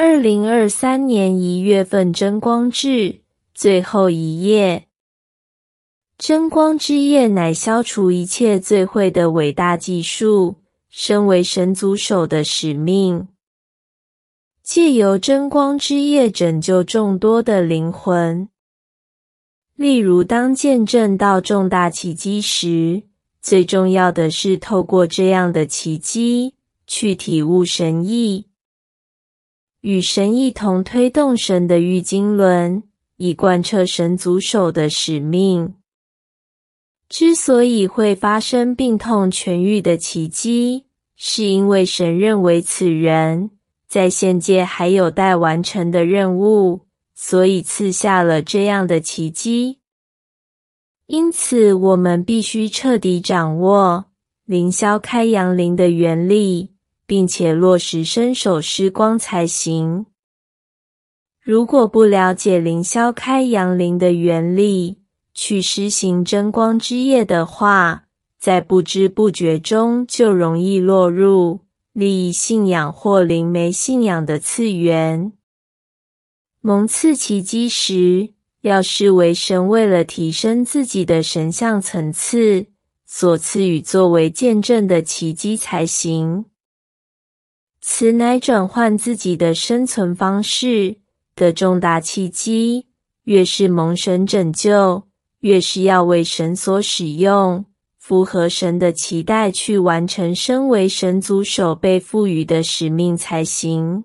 二零二三年一月份真光志最后一页。真光之夜乃消除一切罪秽的伟大技术，身为神族手的使命，借由真光之夜拯救众多的灵魂。例如，当见证到重大奇迹时，最重要的是透过这样的奇迹去体悟神意，与神一同推动神的玉经轮，以贯彻神族手的使命。之所以会发生病痛痊愈的奇迹，是因为神认为此人在现界还有待完成的任务，所以赐下了这样的奇迹。因此，我们必须彻底掌握灵霄开阳灵的原理，并且落实伸手施光才行。如果不了解灵霄开阳灵的原理，去施行真光之业的话，在不知不觉中就容易落入利益信仰或灵媒信仰的次元。蒙赐奇迹时，要视为神为了提升自己的神像层次所赐予作为见证的奇迹才行。此乃转换自己的生存方式的重大契机。越是蒙神拯救，越是要为神所使用，符合神的期待，去完成身为神族手被赋予的使命才行。